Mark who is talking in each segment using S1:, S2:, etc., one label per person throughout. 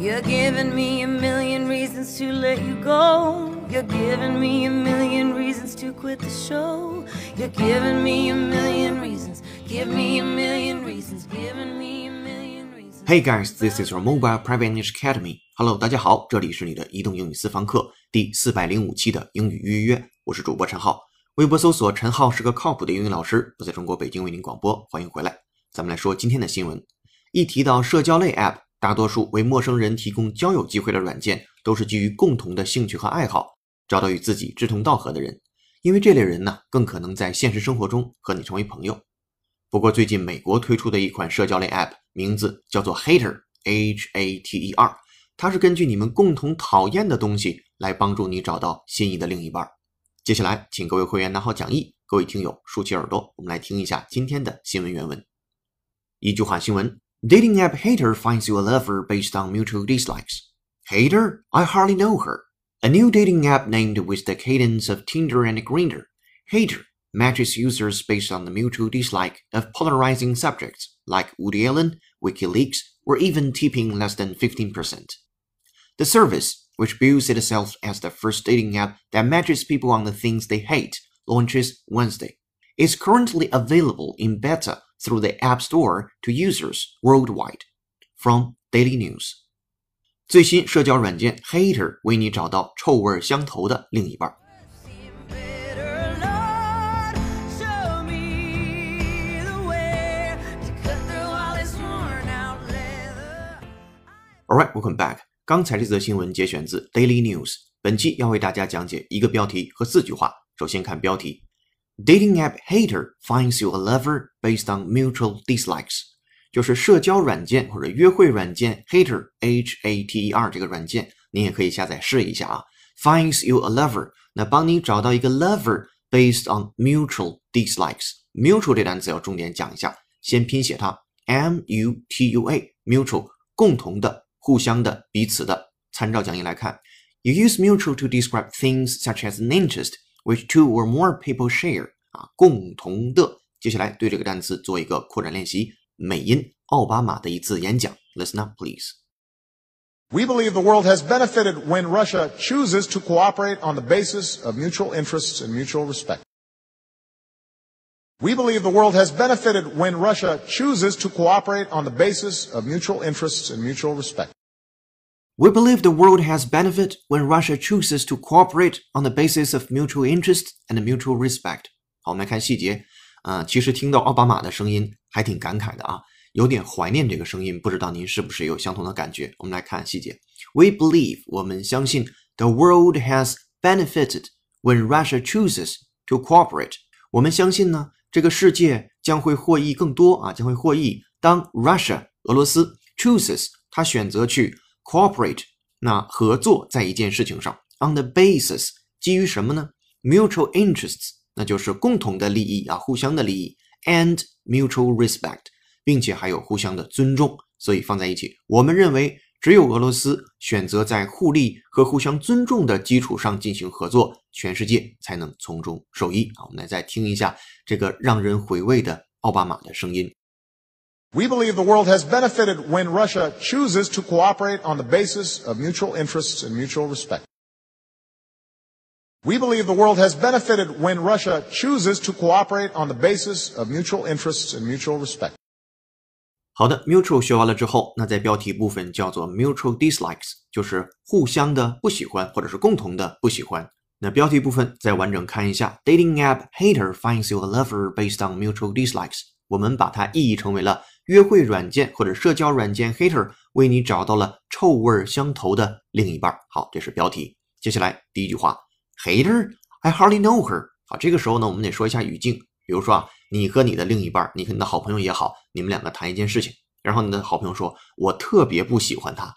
S1: You're giving me a million reasons to let you go. You're giving me a million reasons to quit the show. You're giving me a million reasons. Give me a million reasons. Giving me a million reasons.
S2: Hey guys, this is your mobile private English academy. Hello，大家好，这里是你的移动英语私房课第四百零五期的英语预约，我是主播陈浩。微博搜索陈浩是个靠谱的英语老师，我在中国北京为您广播，欢迎回来。咱们来说今天的新闻。一提到社交类 App，大多数为陌生人提供交友机会的软件，都是基于共同的兴趣和爱好，找到与自己志同道合的人，因为这类人呢，更可能在现实生活中和你成为朋友。不过，最近美国推出的一款社交类 App，名字叫做 Hater，H-A-T-E-R，它是根据你们共同讨厌的东西来帮助你找到心仪的另一半。接下来，请各位会员拿好讲义，各位听友竖起耳朵，我们来听一下今天的新闻原文。一句话新闻。Dating app hater finds you a lover based on mutual dislikes. Hater? I hardly know her. A new dating app named with the cadence of Tinder and Grindr. Hater matches users based on the mutual dislike of polarizing subjects like Woody Allen, WikiLeaks, or even tipping less than 15%. The service, which bills itself as the first dating app that matches people on the things they hate, launches Wednesday. It's currently available in beta through the App Store to users worldwide. From Daily News，最新社交软件 Hater 为你找到臭味相投的另一半。
S1: All
S2: right, welcome back. 刚才这则新闻节选自 Daily News，本期要为大家讲解一个标题和四句话。首先看标题 ：Dating app hater finds you a lover based on mutual dislikes，就是社交软件或者约会软件 hater H A T E R 这个软件，您也可以下载试一下啊。Finds you a lover，那帮你找到一个 lover based on mutual dislikes。mutual 这单词要重点讲一下，先拼写它 M U T U A，mutual 共同的。互相的、彼此的。参照讲义来看，You use mutual to describe things such as an interest which two or more people share。 啊，共同的。接下来对这个单词做一个扩展练习。美音奥巴马的一次演讲，Listen up, please.
S3: We believe the world has benefited when Russia chooses to cooperate on the basis of mutual interests and mutual respect. We believe the world has benefited when Russia chooses to cooperate on the basis of mutual interests and mutual respect.
S2: We believe the world has benefit when Russia chooses to cooperate on the basis of mutual interest and mutual respect. 好，我们来看细节。啊、其实听到奥巴马的声音还挺感慨的啊，有点怀念这个声音，不知道您是不是有相同的感觉？我们来看细节。We believe 我们相信 the world has benefited when Russia chooses to cooperate。我们相信呢，这个世界将会获益更多啊，将会获益。当 Russia 俄罗斯 chooses 他选择去 cooperate，那合作在一件事情上，on the basis 基于什么呢？mutual interests 那就是共同的利益啊，互相的利益，and mutual respect，并且还有互相的尊重，所以放在一起。我们认为，只有俄罗斯选择在互利和互相尊重的基础上进行合作，全世界才能从中受益啊！我们来再听一下这个让人回味的奥巴马的声音。
S3: We believe the world has benefited when Russia chooses to cooperate on the basis of mutual interests and mutual respect. We believe the world has benefited when Russia chooses to cooperate on the basis of mutual interests and mutual respect.
S2: 好的，mutual 学完了之后，那在标题部分叫做 mutual dislikes，就是互相的不喜欢或者是共同的不喜欢。那标题部分再完整看一下，dating app hater finds you a lover based on mutual dislikes。我们把它意译成为了约会软件或者社交软件 hater 为你找到了臭味相投的另一半。好，这是标题。接下来第一句话，hater，I hardly know her。好，这个时候呢，我们得说一下语境，比如说啊，你和你的另一半，你和你的好朋友也好，你们两个谈一件事情，然后你的好朋友说，我特别不喜欢他，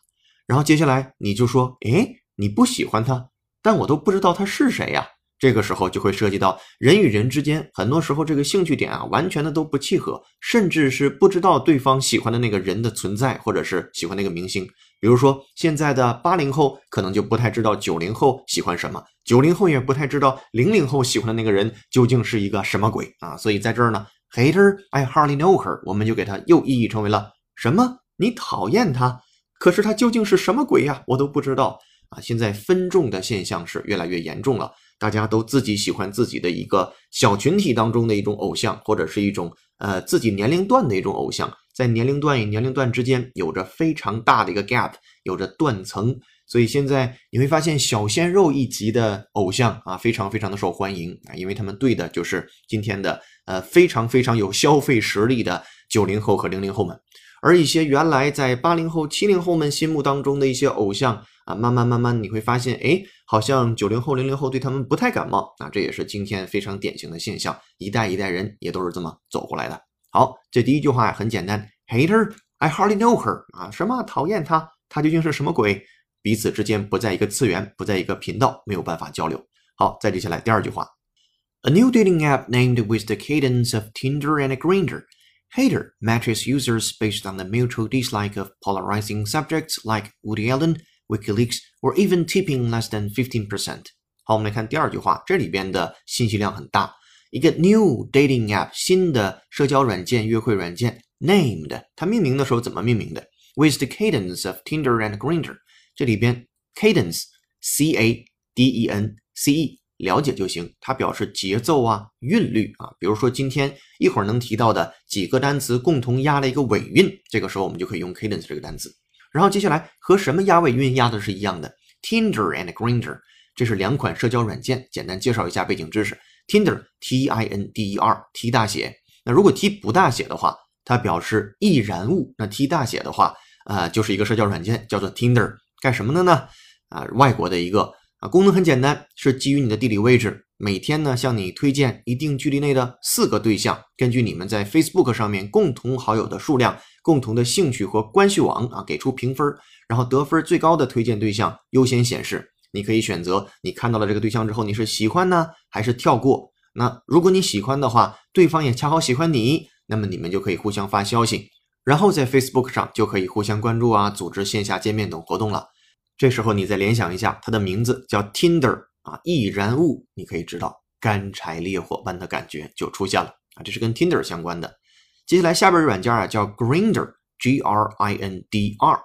S2: 然后接下来你就说，诶，你不喜欢他，但我都不知道他是谁呀。这个时候就会涉及到人与人之间，很多时候这个兴趣点啊，完全的都不契合，甚至是不知道对方喜欢的那个人的存在，或者是喜欢那个明星。比如说，现在的八零后可能就不太知道九零后喜欢什么，九零后也不太知道零零后喜欢的那个人究竟是一个什么鬼啊。所以在这儿呢，hater I hardly know her，我们就给它又意译成为了什么？你讨厌他？可是他究竟是什么鬼呀？我都不知道啊！现在分众的现象是越来越严重了，大家都自己喜欢自己的一个小群体当中的一种偶像，或者是一种呃自己年龄段的一种偶像，在年龄段与年龄段之间有着非常大的一个 gap，有着断层。所以现在你会发现小鲜肉一级的偶像啊，非常非常的受欢迎。啊，因为他们对的就是今天的呃非常非常有消费实力的九零后和零零后们，而一些原来在八零后、七零后们心目当中的一些偶像啊，慢慢慢慢你会发现，哎，好像九零后、零零后对他们不太感冒啊，这也是今天非常典型的现象，一代一代人也都是这么走过来的。好，这第一句话很简单，Hater，I hardly know her 啊，什么讨厌他，他究竟是什么鬼？彼此之间不在一个次元，不在一个频道，没有办法交流。好，再接下来第二句话：A new dating app named with the cadence of Tinder and Grindr. Hater matches users based on the mutual dislike of polarizing subjects like Woody Allen, WikiLeaks, or even tipping less than fifteen percent. 好，我们来看第二句话，这里边的信息量很大。一个 new dating app，新的社交软件、约会软件，named，它命名的时候怎么命名的？With the cadence of Tinder and Grindr。这里边 cadence，c a d e n c e，了解就行。它表示节奏啊、韵律啊。比如说今天一会儿能提到的几个单词共同押了一个尾韵，这个时候我们就可以用 cadence 这个单词。然后接下来和什么押尾韵押的是一样的？Tinder and Grindr，这是两款社交软件。简单介绍一下背景知识：Tinder T I N D E R T 大写。那如果 T 不大写的话，它表示易燃物。那 T 大写的话，啊，就是一个社交软件，叫做 Tinder。干什么的呢？啊，外国的一个啊，功能很简单，是基于你的地理位置，每天呢向你推荐一定距离内的四个对象，根据你们在 Facebook 上面共同好友的数量、共同的兴趣和关系网啊，给出评分，然后得分最高的推荐对象优先显示。你可以选择你看到了这个对象之后，你是喜欢呢，还是跳过？那如果你喜欢的话，对方也恰好喜欢你，那么你们就可以互相发消息，然后在 Facebook 上就可以互相关注啊，组织线下见面等活动了。这时候你再联想一下，它的名字叫 Tinder 啊，易燃物，你可以知道干柴烈火般的感觉就出现了啊，这是跟 Tinder 相关的。接下来下边软件啊叫 Grinder，G R I N D R。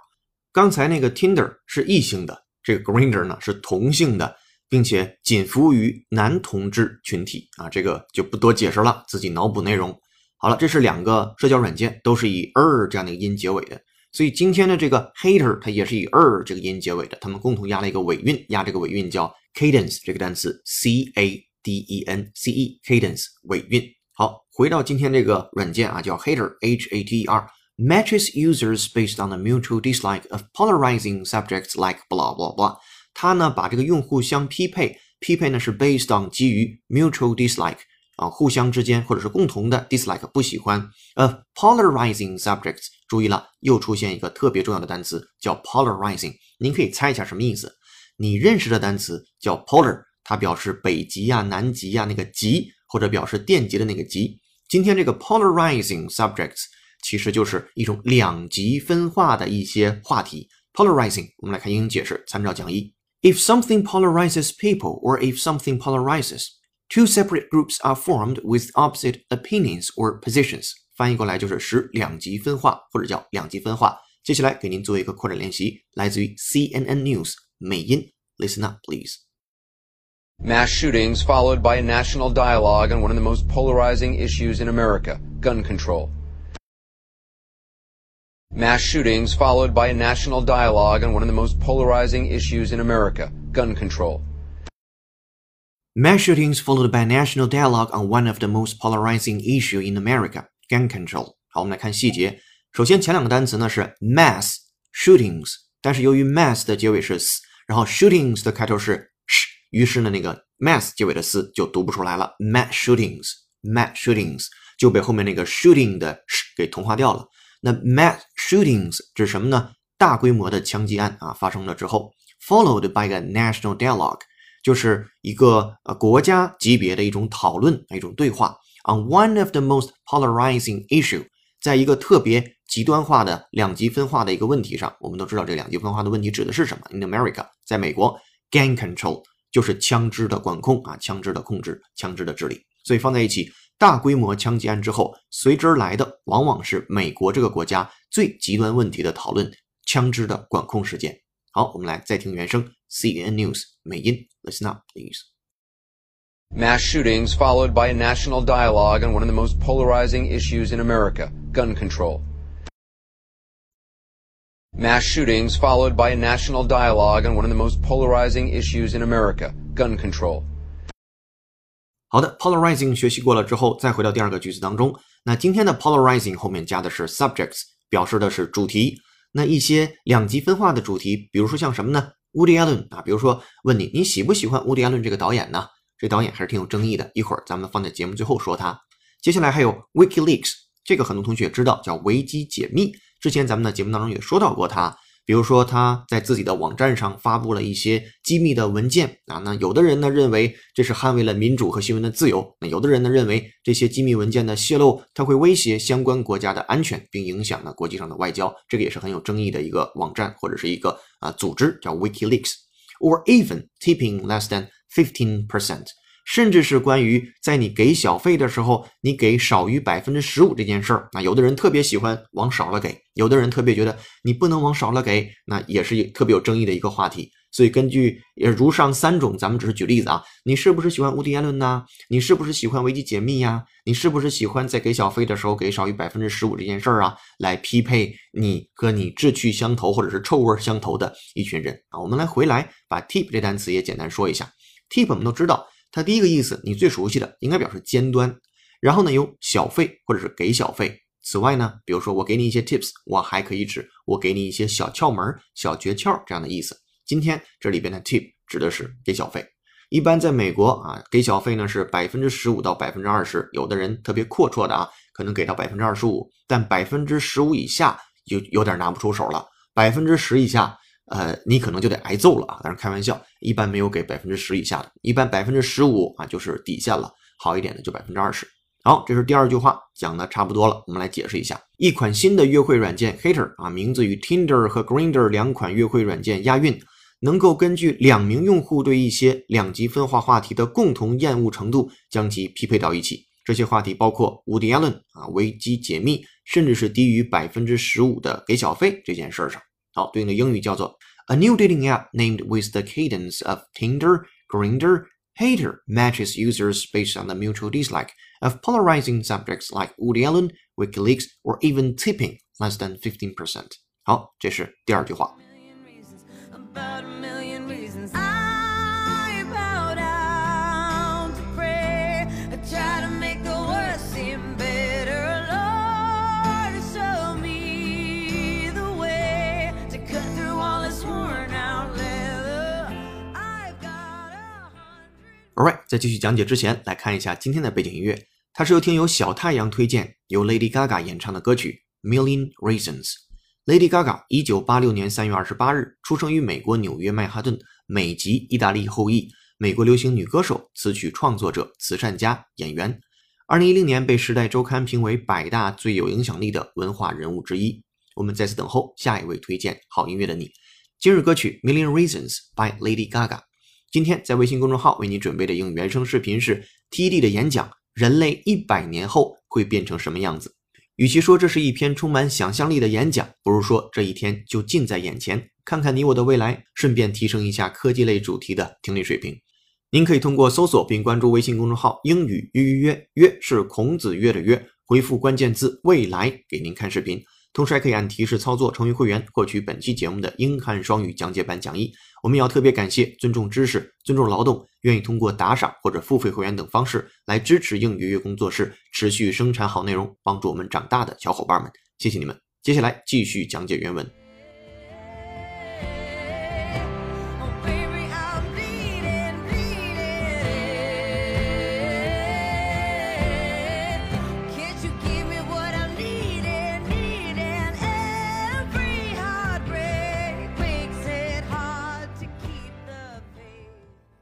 S2: 刚才那个 Tinder 是异性的，这个 Grinder 呢是同性的，并且仅服务于男同志群体啊，这个就不多解释了，自己脑补内容。好了，这是两个社交软件，都是以 er 这样的音结尾的。所以今天的这个 hater 它也是以 er 这个音结尾的，他们共同押了一个尾韵，押这个尾韵叫 cadence 这个单词 c a d e n c e cadence 尾韵。好，回到今天这个软件啊，叫 hater h a t e r matches users based on the mutual dislike of polarizing subjects like blah blah blah。它呢把这个用户相匹配，匹配呢是 based on 基于 mutual dislike。啊，互相之间或者是共同的 dislike 不喜欢，of polarizing subjects，注意了，又出现一个特别重要的单词叫 polarizing，您可以猜一下什么意思？你认识的单词叫 polar，它表示北极呀、南极呀那个极，或者表示电极的那个极。今天这个 polarizing subjects 其实就是一种两极分化的一些话题。polarizing，我们来看英语解释，参照讲义。If something polarizes people, or if something polarizes Two separate groups are formed with opposite opinions or positions。翻译过来就是使两极分化，或者叫两极分化。接下来给您做一个扩展练习，来自于 CNN News 美音。Listen up, please.
S4: Mass shootings followed by a national dialogue on one of the most polarizing issues in America gun control. Mass shootings followed by a national dialogue on one of the most polarizing issues in America gun control.
S2: Mass shootings followed by national dialogue on one of the most polarizing issue in America, gun control. 好，我们来看细节。首先，前两个单词呢是 mass shootings，但是由于 mass 的结尾是 s，然后 shootings 的开头是 sh， 于是呢那个 mass 结尾的 s 就读不出来了。mass shootings，mass shootings 就被后面那个 shooting 的 sh 给同化掉了。那 mass shootings 指什么呢？大规模的枪击案啊发生了之后，followed by a national dialogue。就是一个呃国家级别的一种讨论，一种对话。On one of the most polarizing issue，在一个特别极端化的两极分化的一个问题上，我们都知道这两极分化的问题指的是什么？In America，在美国，gun control 就是枪支的管控啊，枪支的控制，枪支的治理。所以放在一起，大规模枪击案之后，随之而来的往往是美国这个国家最极端问题的讨论，枪支的管控事件。好，我们来再听原声，CNN News 美音，Listen up, please.
S4: Mass shootings followed by a national dialogue on one of the most polarizing issues in America, gun control. Mass shootings followed by a national dialogue on one of the most polarizing issues in America, gun control.
S2: 好的，polarizing 学习过了之后，再回到第二个句子当中。那今天的 polarizing 后面加的是 subjects，表示的是主题。那一些两极分化的主题，比如说像什么呢？Woody Allen 啊，比如说问你，你喜不喜欢 Woody Allen 这个导演呢？这导演还是挺有争议的，一会儿咱们放在节目最后说他。接下来还有 WikiLeaks，这个很多同学知道，叫维基解密。之前咱们的节目当中也说到过他。比如说他在自己的网站上发布了一些机密的文件啊，那有的人呢认为这是捍卫了民主和新闻的自由，那有的人呢认为这些机密文件的泄露，它会威胁相关国家的安全，并影响呢国际上的外交，这个也是很有争议的一个网站或者是一个啊组织，叫 WikiLeaks，or even tipping less than fifteen percent。甚至是关于在你给小费的时候，你给少于百分之十五这件事儿，那有的人特别喜欢往少了给，有的人特别觉得你不能往少了给，那也是特别有争议的一个话题。所以根据也如上三种，咱们只是举例子啊，你是不是喜欢无敌言论呢？你是不是喜欢危机解密呀？你是不是喜欢在给小费的时候给少于百分之十五这件事儿啊？来匹配你和你志趣相投或者是臭味相投的一群人啊？我们来回来把 tip 这单词也简单说一下，tip 我们都知道。它第一个意思，你最熟悉的应该表示尖端，然后呢有小费或者是给小费。此外呢，比如说我给你一些 tips，我还可以指我给你一些小窍门、小诀窍这样的意思。今天这里边的 tip 指的是给小费。一般在美国啊，给小费呢是百分之十五到百分之二十，有的人特别阔绰的啊，可能给到百分之二十五，但百分之十五以下就有点拿不出手了，百分之十以下。呃，你可能就得挨揍了啊！当然开玩笑，一般没有给百分之十以下的，一般百分之十五啊就是底线了，好一点的就百分之二十。好，这是第二句话讲的差不多了，我们来解释一下。一款新的约会软件 Hater 啊，名字与 Tinder 和 Grinder 两款约会软件押韵，能够根据两名用户对一些两极分化话题的共同厌恶程度，将其匹配到一起。这些话题包括 Woody Allen 啊，危机解密，甚至是低于百分之十五的给小费这件事儿上。好，对应的英语叫做 A new dating app named with the cadence of Tinder, Grinder, Hater matches users based on the mutual dislike of polarizing subjects like Woody Allen, WikiLeaks, or even tipping less than 15%. 好，这是第二句话。 Alright，在继续讲解之前，来看一下今天的背景音乐。它是由听友小太阳推荐，由 Lady Gaga 演唱的歌曲《Million Reasons》。Lady Gaga 一九八六年三月二十八日出生于美国纽约曼哈顿，美籍意大利后裔，美国流行女歌手、词曲创作者、慈善家、演员。二零一零年被《时代周刊》评为百大最有影响力的文化人物之一。我们在此等候下一位推荐好音乐的你。今日歌曲《Million Reasons》by Lady Gaga。今天在微信公众号为你准备的英语原声视频是 TED 的演讲：人类一百年后会变成什么样子？与其说这是一篇充满想象力的演讲，不如说这一天就近在眼前。看看你我的未来，顺便提升一下科技类主题的听力水平。您可以通过搜索并关注微信公众号“英语约约约”，约是孔子约的约，回复关键字“未来”给您看视频。同时还可以按提示操作成为会员，获取本期节目的英汉双语讲解版讲义。我们也要特别感谢尊重知识、尊重劳动，愿意通过打赏或者付费会员等方式来支持英语月工作室持续生产好内容，帮助我们长大的小伙伴们，谢谢你们！接下来继续讲解原文。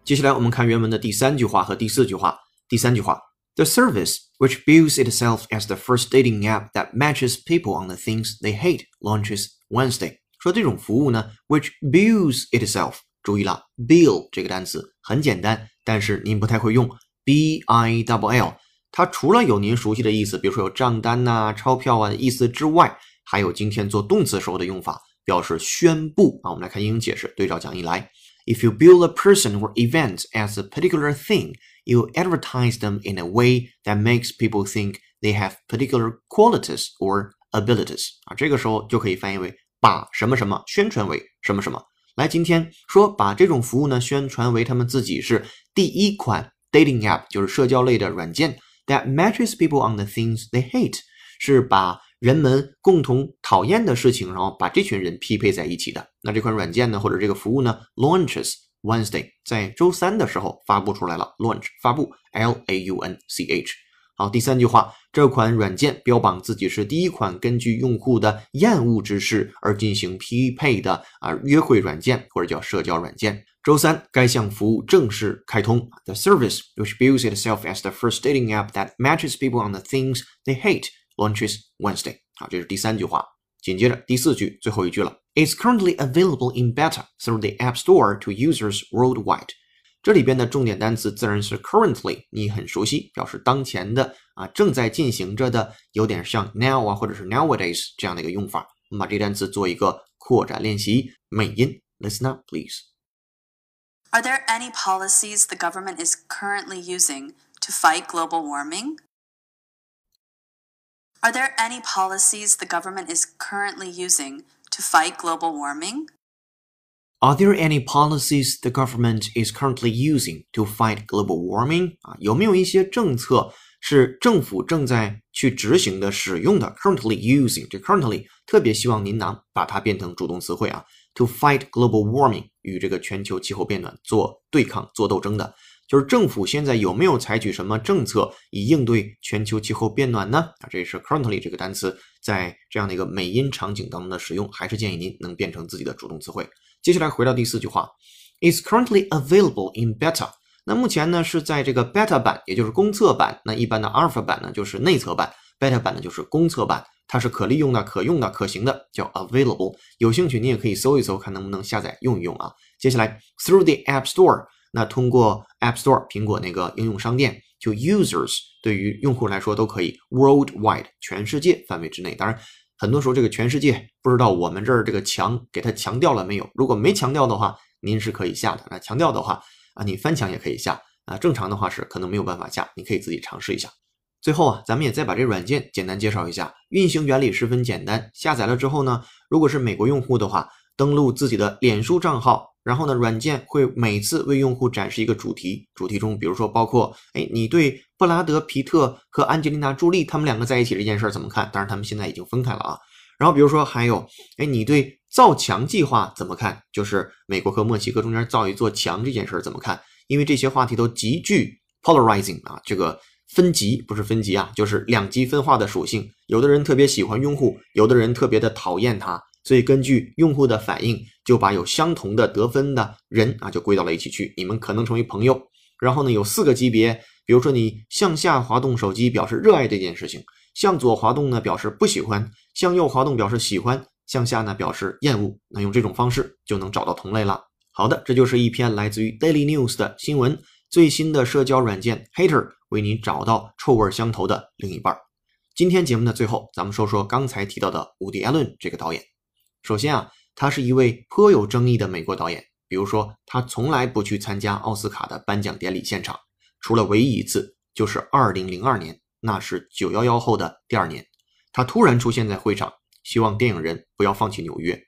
S2: 接下来我们看原文的第三句话和第四句话。第三句话：The service, which bills itself as the first dating app that matches people on the things they hate, launches Wednesday。说这种服务呢，which bills itself。注意了，bill 这个单词很简单，但是您不太会用，b i double l。它除了有您熟悉的意思，比如说有账单呐、钞票啊意思之外，还有今天做动词时候的用法，表示宣布啊。我们来看英语解释，对照讲义来。If you bill a person or event as a particular thing, you advertise them in a way that makes people think they have particular qualities or abilities 啊，这个时候就可以翻译为把什么什么宣传为什么什么。来，今天说把这种服务呢宣传为他们自己是第一款 dating app，就是社交类的软件 that matches people on the things they hate，是把 人们共同讨厌的事情，然后把这群人匹配在一起的。那这款软件呢，或者这个服务呢，launches Wednesday，在周三的时候发布出来了。launch 发布，L A U N C H。好，第三句话，这款软件标榜自己是第一款根据用户的厌恶之事而进行匹配的啊约会软件或者叫社交软件。周三，该项服务正式开通。The service, which bills itself as the first dating app that matches people on the things they hate, launches Wednesday。好，这是第三句话。紧接着第四句最后一句了。It's currently available in beta through the App Store to users worldwide。这里边的重点单词自然是 currently，你很熟悉，表示当前的啊，正在进行着的，有点像 now 啊，或者是 nowadays 这样的一个用法。我们把这单词做一个扩展练习，美音，listen up
S5: please。Are there any policies the government is currently using to fight global warming? Are there any policies the government is currently using to fight global warming?
S2: Are there any policies the government is currently using to fight global warming？啊，有没有一些政策是政府正在去执行的、使用的？Currently using 这 currently 特别希望您能把它变成主动词汇啊。To fight global warming 与这个全球气候变暖做对抗、做斗争的， 就是政府现在有没有采取什么政策以应对全球气候变暖呢？啊，这也是 currently 这个单词在这样的一个美音场景当中的使用，还是建议您能变成自己的主动词汇。接下来回到第四句话，is currently available in beta。那目前呢是在这个 beta 版，也就是公测版。那一般的 alpha 版呢就是内测版，beta 版呢就是公测版，它是可利用的、可用的、可行的，叫 available。有兴趣你也可以搜一搜，看能不能下载用一用啊。接下来 through the App Store，那通过 App Store 苹果那个应用商店，就 users 对于用户来说都可以 worldwide 全世界范围之内，当然。很多时候，这个全世界不知道我们这儿这个强给它强调了没有？如果没强调的话，您是可以下的。那强调的话啊，你翻墙也可以下啊。正常的话是可能没有办法下，你可以自己尝试一下。最后啊，咱们也再把这软件简单介绍一下，运行原理十分简单。下载了之后呢，如果是美国用户的话，登录自己的脸书账号。然后呢，软件会每次为用户展示一个主题，主题中，比如说包括，哎，你对布拉德皮特和安吉丽娜朱莉他们两个在一起这件事怎么看？当然，他们现在已经分开了啊。然后比如说还有，哎，你对造墙计划怎么看？就是美国和墨西哥中间造一座墙这件事怎么看？因为这些话题都极具 polarizing 啊，这个分级不是分级啊，就是两极分化的属性。有的人特别喜欢用户，有的人特别的讨厌他。所以根据用户的反应，就把有相同的得分的人啊，就归到了一起去。你们可能成为朋友。然后呢，有四个级别，比如说你向下滑动手机表示热爱这件事情，向左滑动呢表示不喜欢，向右滑动表示喜欢，向下呢表示厌恶。那用这种方式就能找到同类了。好的，这就是一篇来自于 Daily News 的新闻。最新的社交软件 Hater 为你找到臭味相投的另一半。今天节目的最后，咱们说说刚才提到的伍迪·艾伦这个导演。首先啊，他是一位颇有争议的美国导演。比如说，他从来不去参加奥斯卡的颁奖典礼现场，除了唯一一次，就是2002年，那是911后的第二年，他突然出现在会场，希望电影人不要放弃纽约。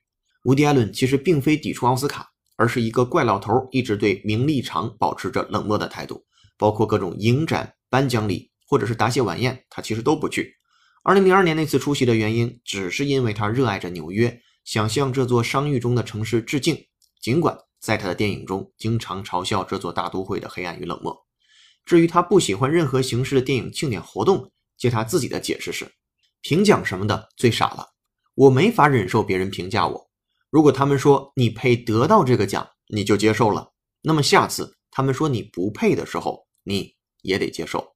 S2: 伍迪·艾伦其实并非抵触奥斯卡，而是一个怪老头，一直对名利场保持着冷漠的态度，包括各种影展、颁奖礼或者是答谢晚宴，他其实都不去。2002年那次出席的原因，只是因为他热爱着纽约。想向这座商誉中的城市致敬，尽管在他的电影中经常嘲笑这座大都会的黑暗与冷漠。至于他不喜欢任何形式的电影庆典活动，借他自己的解释是：评奖什么的最傻了，我没法忍受别人评价我。如果他们说你配得到这个奖，你就接受了，那么下次他们说你不配的时候，你也得接受。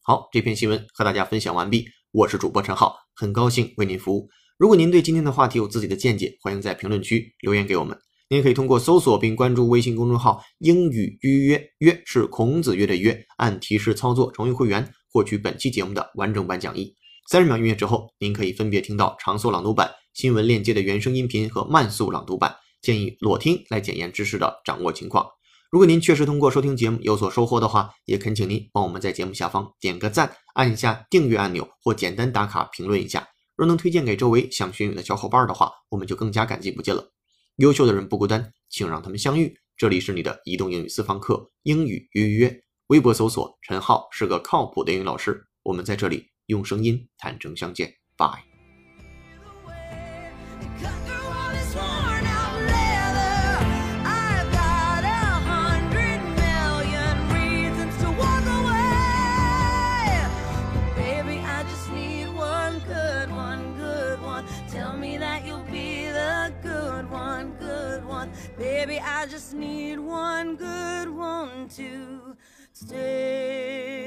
S2: 好，这篇新闻和大家分享完毕，我是主播陈浩，很高兴为您服务。如果您对今天的话题有自己的见解，欢迎在评论区留言给我们。您可以通过搜索并关注微信公众号“英语预约”，约是孔子约的约，按提示操作成为会员，获取本期节目的完整版讲义。三十秒音乐之后，您可以分别听到长速朗读版、新闻链接的原声音频和慢速朗读版，建议裸听来检验知识的掌握情况。如果您确实通过收听节目有所收获的话，也恳请您帮我们在节目下方点个赞，按一下订阅按钮，或简单打卡评论一下。若能推荐给周围想学英语的小伙伴的话，我们就更加感激不尽了。优秀的人不孤单，请让他们相遇。这里是你的移动英语私房课，英语约预约，微博搜索陈浩是个靠谱的英语老师。我们在这里用声音坦诚相见，Bye。
S1: to stay.